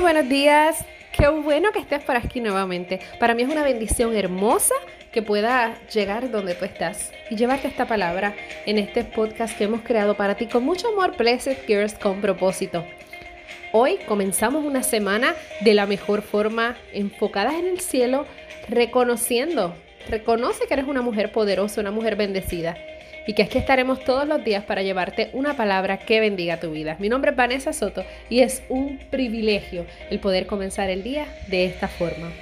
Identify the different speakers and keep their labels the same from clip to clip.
Speaker 1: Muy buenos días. Qué bueno que estés por aquí nuevamente. Para mí es una bendición hermosa que pueda llegar donde tú estás y llevarte esta palabra en este podcast que hemos creado para ti con mucho amor, Blessed Girls con propósito. Hoy comenzamos una semana de la mejor forma, enfocadas en el cielo, reconociendo, reconoce que eres una mujer poderosa, una mujer bendecida y que aquí estaremos todos los días para llevarte una palabra que bendiga tu vida. Mi nombre es Vanessa Soto y es un privilegio el poder comenzar el día de esta forma.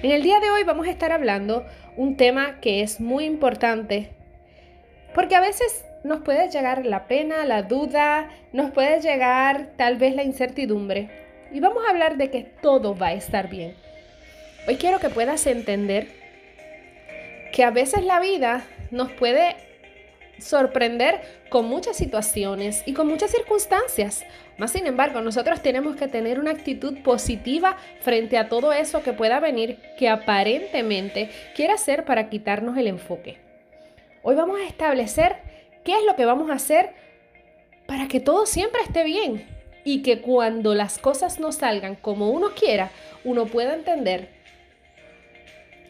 Speaker 1: En el día de hoy vamos a estar hablando un tema que es muy importante porque a veces nos puede llegar la pena, la duda, nos puede llegar tal vez la incertidumbre y vamos a hablar de que todo va a estar bien. Hoy quiero que puedas entender que a veces la vida nos puede sorprender con muchas situaciones y con muchas circunstancias. Más sin embargo, nosotros tenemos que tener una actitud positiva frente a todo eso que pueda venir que aparentemente quiera hacer para quitarnos el enfoque. Hoy vamos a establecer qué es lo que vamos a hacer para que todo siempre esté bien y que cuando las cosas no salgan como uno quiera, uno pueda entender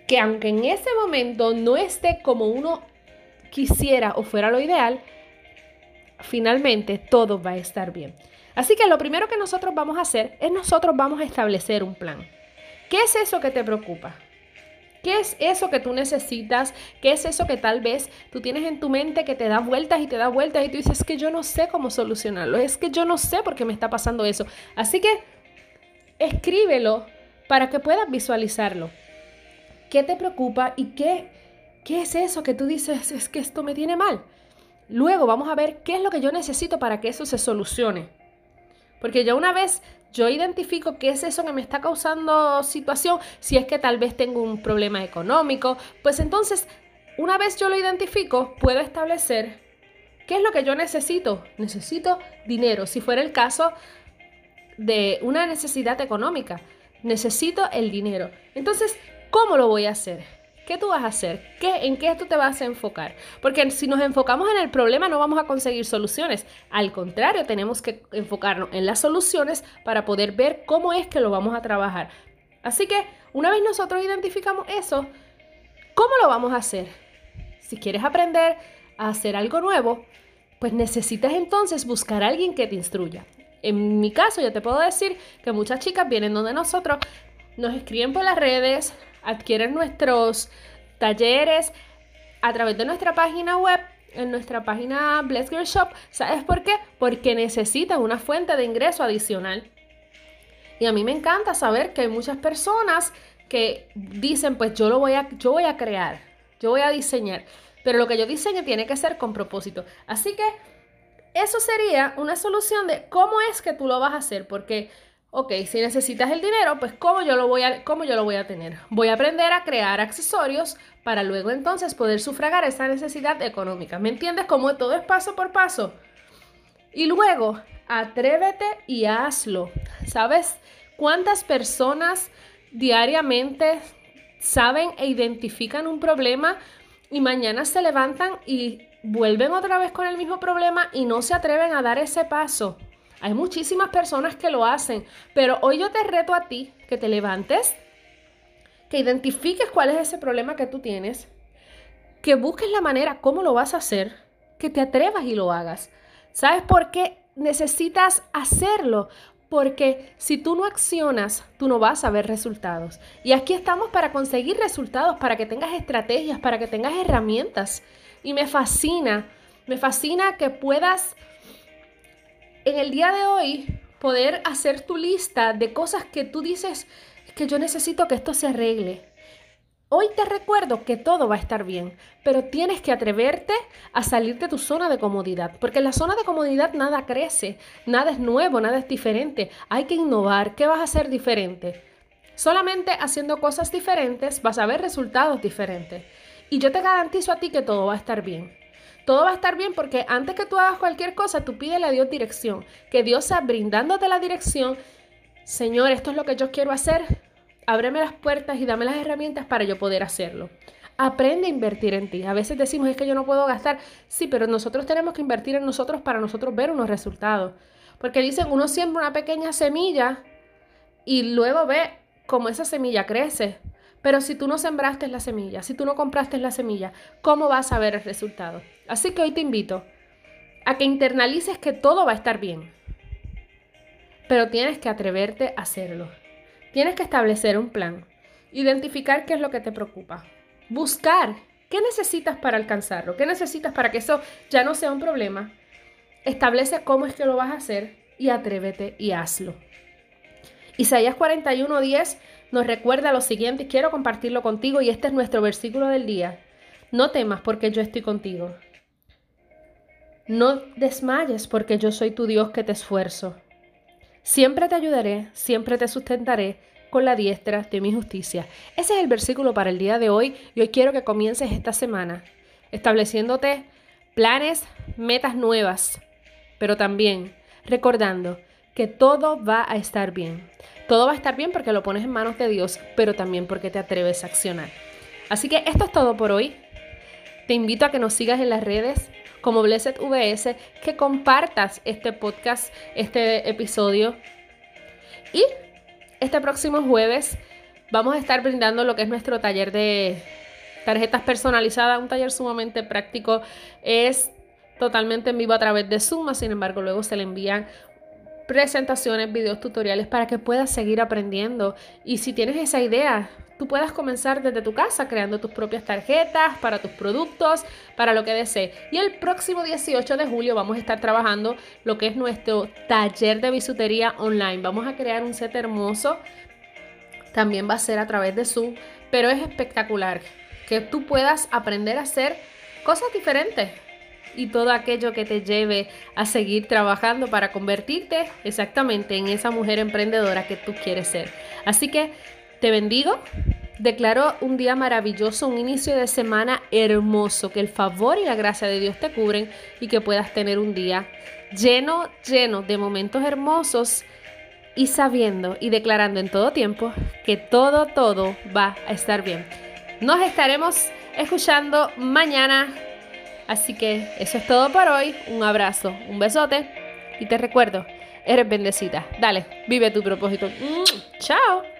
Speaker 1: que aunque en ese momento no esté como uno quisiera o fuera lo ideal, finalmente todo va a estar bien. Así que lo primero que nosotros vamos a hacer es nosotros vamos a establecer un plan. ¿Qué es eso que te preocupa? ¿Qué es eso que tú necesitas? ¿Qué es eso que tal vez tú tienes en tu mente que te da vueltas y te da vueltas y tú dices, es que yo no sé cómo solucionarlo, es que yo no sé por qué me está pasando eso? Así que escríbelo para que puedas visualizarlo. ¿Qué te preocupa y qué ¿Qué es eso que tú dices? Es que esto me tiene mal. Luego vamos a ver qué es lo que yo necesito para que eso se solucione. Porque ya una vez yo identifico qué es eso que me está causando situación, si es que tal vez tengo un problema económico, pues entonces, una vez yo lo identifico, puedo establecer qué es lo que yo necesito. Necesito dinero, si fuera el caso de una necesidad económica. Necesito el dinero. Entonces, ¿cómo lo voy a hacer? ¿Qué tú vas a hacer? ¿Qué, ¿En qué tú te vas a enfocar? Porque si nos enfocamos en el problema no vamos a conseguir soluciones. Al contrario, tenemos que enfocarnos en las soluciones para poder ver cómo es que lo vamos a trabajar. Así que una vez nosotros identificamos eso, ¿cómo lo vamos a hacer? Si quieres aprender a hacer algo nuevo, pues necesitas entonces buscar a alguien que te instruya. En mi caso, yo te puedo decir que muchas chicas vienen donde nosotros, nos escriben por las redes, adquieren nuestros talleres a través de nuestra página web, en nuestra página Bless Girl Shop. ¿Sabes por qué? Porque necesitan una fuente de ingreso adicional. Y a mí me encanta saber que hay muchas personas que dicen, pues yo lo voy a, yo voy a crear, yo voy a diseñar. Pero lo que yo diseñe tiene que ser con propósito. Así que eso sería una solución de cómo es que tú lo vas a hacer. Porque Ok, si necesitas el dinero, pues ¿cómo yo, lo voy a, ¿cómo yo lo voy a tener? Voy a aprender a crear accesorios para luego entonces poder sufragar esa necesidad económica. ¿Me entiendes? Como todo es paso por paso. Y luego, atrévete y hazlo. ¿Sabes cuántas personas diariamente saben e identifican un problema y mañana se levantan y vuelven otra vez con el mismo problema y no se atreven a dar ese paso? Hay muchísimas personas que lo hacen, pero hoy yo te reto a ti que te levantes, que identifiques cuál es ese problema que tú tienes, que busques la manera cómo lo vas a hacer, que te atrevas y lo hagas. ¿Sabes por qué necesitas hacerlo? Porque si tú no accionas, tú no vas a ver resultados. Y aquí estamos para conseguir resultados, para que tengas estrategias, para que tengas herramientas. Y me fascina, me fascina que puedas en el día de hoy poder hacer tu lista de cosas que tú dices que yo necesito que esto se arregle. Hoy te recuerdo que todo va a estar bien, pero tienes que atreverte a salir de tu zona de comodidad, porque en la zona de comodidad nada crece, nada es nuevo, nada es diferente. Hay que innovar. ¿Qué vas a hacer diferente? Solamente haciendo cosas diferentes vas a ver resultados diferentes. Y yo te garantizo a ti que todo va a estar bien todo va a estar bien porque antes que tú hagas cualquier cosa, tú pídele a Dios dirección. Que Dios sea brindándote la dirección. Señor, esto es lo que yo quiero hacer. Ábreme las puertas y dame las herramientas para yo poder hacerlo. Aprende a invertir en ti. A veces decimos, es que yo no puedo gastar. Sí, pero nosotros tenemos que invertir en nosotros para nosotros ver unos resultados. Porque dicen, uno siembra una pequeña semilla y luego ve cómo esa semilla crece. Pero si tú no sembraste la semilla, si tú no compraste la semilla, ¿cómo vas a ver el resultado? Así que hoy te invito a que internalices que todo va a estar bien. Pero tienes que atreverte a hacerlo. Tienes que establecer un plan. Identificar qué es lo que te preocupa. Buscar qué necesitas para alcanzarlo. ¿Qué necesitas para que eso ya no sea un problema? Establece cómo es que lo vas a hacer y atrévete y hazlo. Isaías 41:10 nos recuerda lo siguiente y quiero compartirlo contigo y este es nuestro versículo del día. No temas porque yo estoy contigo. No desmayes porque yo soy tu Dios que te esfuerzo. Siempre te ayudaré, siempre te sustentaré con la diestra de mi justicia. Ese es el versículo para el día de hoy y hoy quiero que comiences esta semana estableciéndote planes, metas nuevas, pero también recordando que todo va a estar bien. Todo va a estar bien porque lo pones en manos de Dios, pero también porque te atreves a accionar. Así que esto es todo por hoy. Te invito a que nos sigas en las redes como Blessed VS, que compartas este podcast, este episodio. Y este próximo jueves vamos a estar brindando lo que es nuestro taller de tarjetas personalizadas, un taller sumamente práctico. Es totalmente en vivo a través de Zoom, sin embargo luego se le envían presentaciones, videos, tutoriales para que puedas seguir aprendiendo. Y si tienes esa idea, tú puedas comenzar desde tu casa creando tus propias tarjetas para tus productos, para lo que desees. Y el próximo 18 de julio vamos a estar trabajando lo que es nuestro taller de bisutería online. Vamos a crear un set hermoso. También va a ser a través de Zoom, pero es espectacular que tú puedas aprender a hacer cosas diferentes y todo aquello que te lleve a seguir trabajando para convertirte exactamente en esa mujer emprendedora que tú quieres ser. Así que te bendigo. Declaro un día maravilloso, un inicio de semana hermoso, que el favor y la gracia de Dios te cubren y que puedas tener un día lleno, lleno de momentos hermosos y sabiendo y declarando en todo tiempo que todo, todo va a estar bien. Nos estaremos escuchando mañana Así que eso es todo por hoy. Un abrazo, un besote y te recuerdo, eres bendecida. Dale, vive tu propósito. ¡Chao!